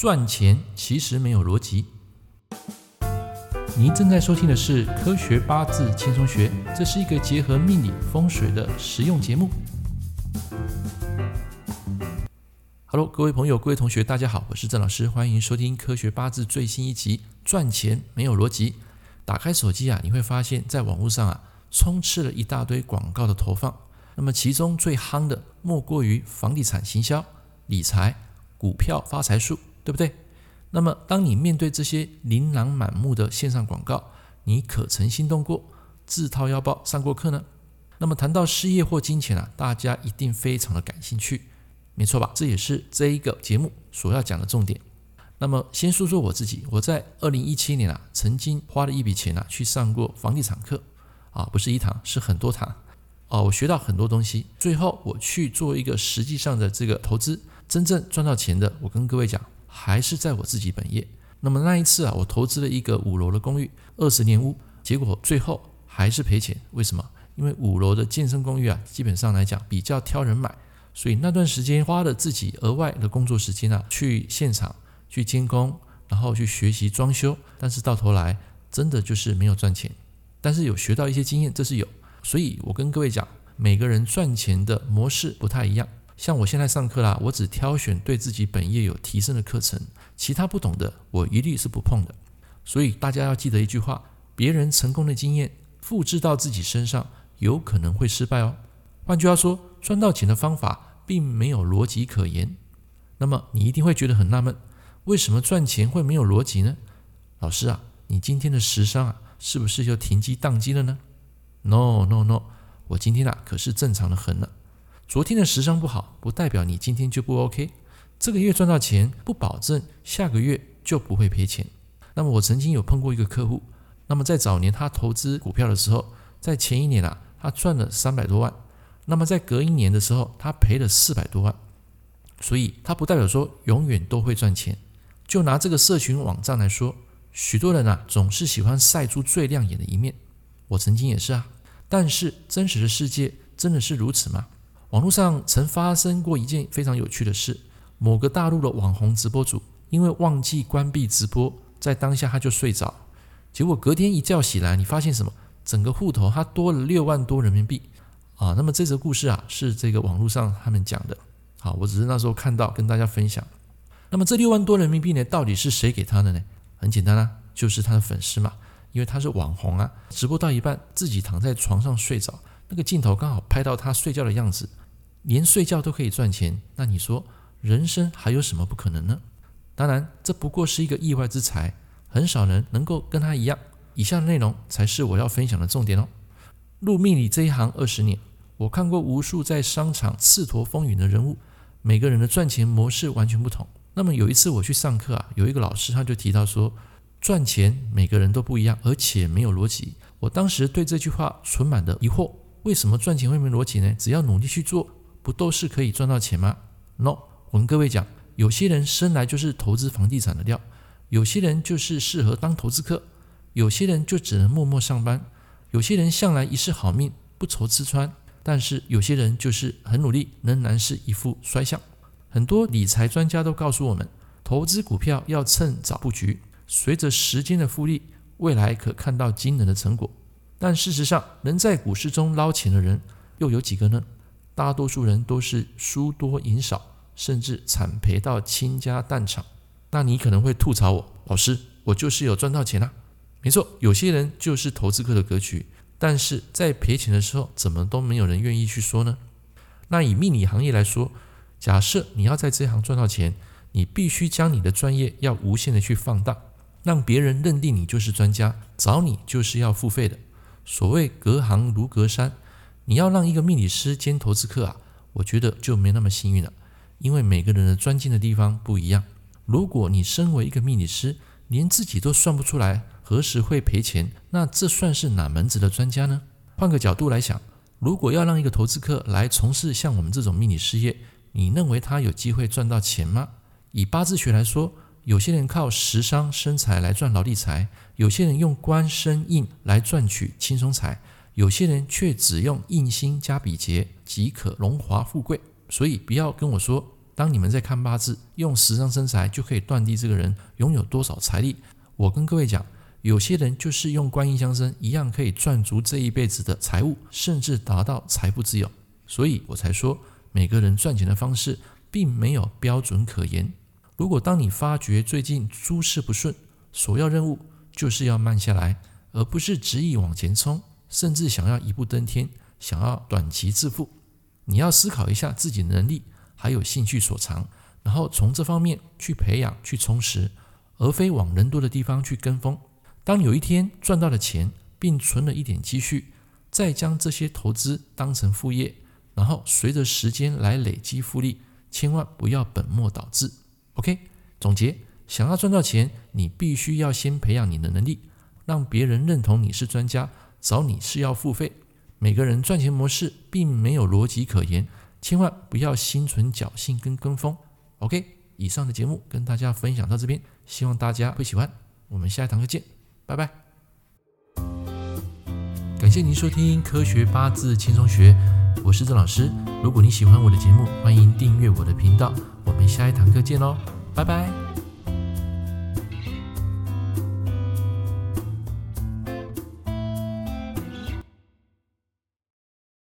赚钱其实没有逻辑。您正在收听的是《科学八字轻松学》，这是一个结合命理风水的实用节目。Hello，各位朋友、各位同学，大家好，我是郑老师，欢迎收听《科学八字》最新一集《赚钱没有逻辑》。打开手机啊，你会发现在网络上啊，充斥了一大堆广告的投放。那么其中最夯的莫过于房地产行销、理财、股票发财术，对不对？那么当你面对这些琳琅满目的线上广告，你可曾心动过自掏腰包上过课呢？那么谈到事业或金钱啊，大家一定非常的感兴趣，没错吧？这也是这一个节目所要讲的重点。那么先说说我自己，我在二零一七年啊，曾经花了一笔钱啊，去上过房地产课啊，不是一堂，是很多堂。哦，我学到很多东西，最后我去做一个实际上的这个投资，真正赚到钱的，我跟各位讲，还是在我自己本业。那么那一次啊，我投资了一个五楼的公寓，二十年屋，结果最后还是赔钱。为什么？因为五楼的健身公寓啊，基本上来讲比较挑人买，所以那段时间花了自己额外的工作时间啊，去现场去监工，然后去学习装修，但是到头来真的就是没有赚钱，但是有学到一些经验，这是有。所以我跟各位讲，每个人赚钱的模式不太一样。像我现在上课啦，我只挑选对自己本业有提升的课程，其他不懂的我一律是不碰的。所以大家要记得一句话：别人成功的经验复制到自己身上，有可能会失败哦。换句话说，赚到钱的方法并没有逻辑可言。那么你一定会觉得很纳闷，为什么赚钱会没有逻辑呢？老师啊，你今天的时商啊，是不是又停机宕机了呢？No no no，我今天啊可是正常的很了。昨天的时商不好，不代表你今天就不 OK。这个月赚到钱，不保证下个月就不会赔钱。那么我曾经有碰过一个客户，那么在早年他投资股票的时候，在前一年啊他赚了三百多万，那么在隔一年的时候他赔了四百多万。所以他不代表说永远都会赚钱。就拿这个社群网站来说，许多人啊总是喜欢晒出最亮眼的一面。我曾经也是啊，但是真实的世界真的是如此吗？网络上曾发生过一件非常有趣的事：某个大陆的网红直播主因为忘记关闭直播，在当下他就睡着，结果隔天一觉醒来，你发现什么？整个户头他多了六万多人民币啊！那么这则故事啊，是这个网络上他们讲的，好，我只是那时候看到跟大家分享。那么这六万多人民币呢，到底是谁给他的呢？很简单啊，就是他的粉丝嘛。因为他是网红啊，直播到一半自己躺在床上睡着，那个镜头刚好拍到他睡觉的样子，连睡觉都可以赚钱，那你说人生还有什么不可能呢？当然，这不过是一个意外之财，很少人能够跟他一样。以下的内容才是我要分享的重点哦。入命理这一行二十年，我看过无数在商场蹉跎风云的人物，每个人的赚钱模式完全不同。那么有一次我去上课啊，有一个老师他就提到说。赚钱每个人都不一样，而且没有逻辑。我当时对这句话存满的疑惑：为什么赚钱会没逻辑呢？只要努力去做，不都是可以赚到钱吗？No，我跟各位讲，有些人生来就是投资房地产的料，有些人就是适合当投资客，有些人就只能默默上班，有些人向来一世好命，不愁吃穿，但是有些人就是很努力，仍然是一副衰相。很多理财专家都告诉我们，投资股票要趁早布局。随着时间的复利，未来可看到惊人的成果。但事实上，能在股市中捞钱的人又有几个呢？大多数人都是输多赢少，甚至惨赔到倾家荡产。那你可能会吐槽我，老师，我就是有赚到钱啊。没错，有些人就是投资客的格局，但是在赔钱的时候，怎么都没有人愿意去说呢？那以命理行业来说，假设你要在这行赚到钱，你必须将你的专业要无限的去放大。让别人认定你就是专家，找你就是要付费的。所谓隔行如隔山，你要让一个命理师兼投资客啊，我觉得就没那么幸运了，因为每个人的专精的地方不一样。如果你身为一个命理师，连自己都算不出来何时会赔钱，那这算是哪门子的专家呢？换个角度来想，如果要让一个投资客来从事像我们这种命理事业，你认为他有机会赚到钱吗？以八字学来说。有些人靠食伤生财来赚劳力财，有些人用官生印来赚取轻松财，有些人却只用印星加比劫即可荣华富贵。所以不要跟我说，当你们在看八字，用十张身材就可以断定这个人拥有多少财力。我跟各位讲，有些人就是用观音相生，一样可以赚足这一辈子的财物，甚至达到财富自由。所以我才说，每个人赚钱的方式并没有标准可言。如果当你发觉最近诸事不顺，首要任务就是要慢下来，而不是执意往前冲，甚至想要一步登天，想要短期致富。你要思考一下自己的能力，还有兴趣所长，然后从这方面去培养、去充实，而非往人多的地方去跟风。当有一天赚到了钱，并存了一点积蓄，再将这些投资当成副业，然后随着时间来累积复利，千万不要本末倒置。OK，总结：想要赚到钱，你必须要先培养你的能力，让别人认同你是专家，找你是要付费。每个人赚钱模式并没有逻辑可言，千万不要心存侥幸跟跟风。OK，以上的节目跟大家分享到这边，希望大家会喜欢。我们下一堂课见，拜拜。感谢您收听《科学八字轻松学》，我是郑老师。如果你喜欢我的节目，欢迎订阅我的频道。我们下一堂课见喽，拜拜。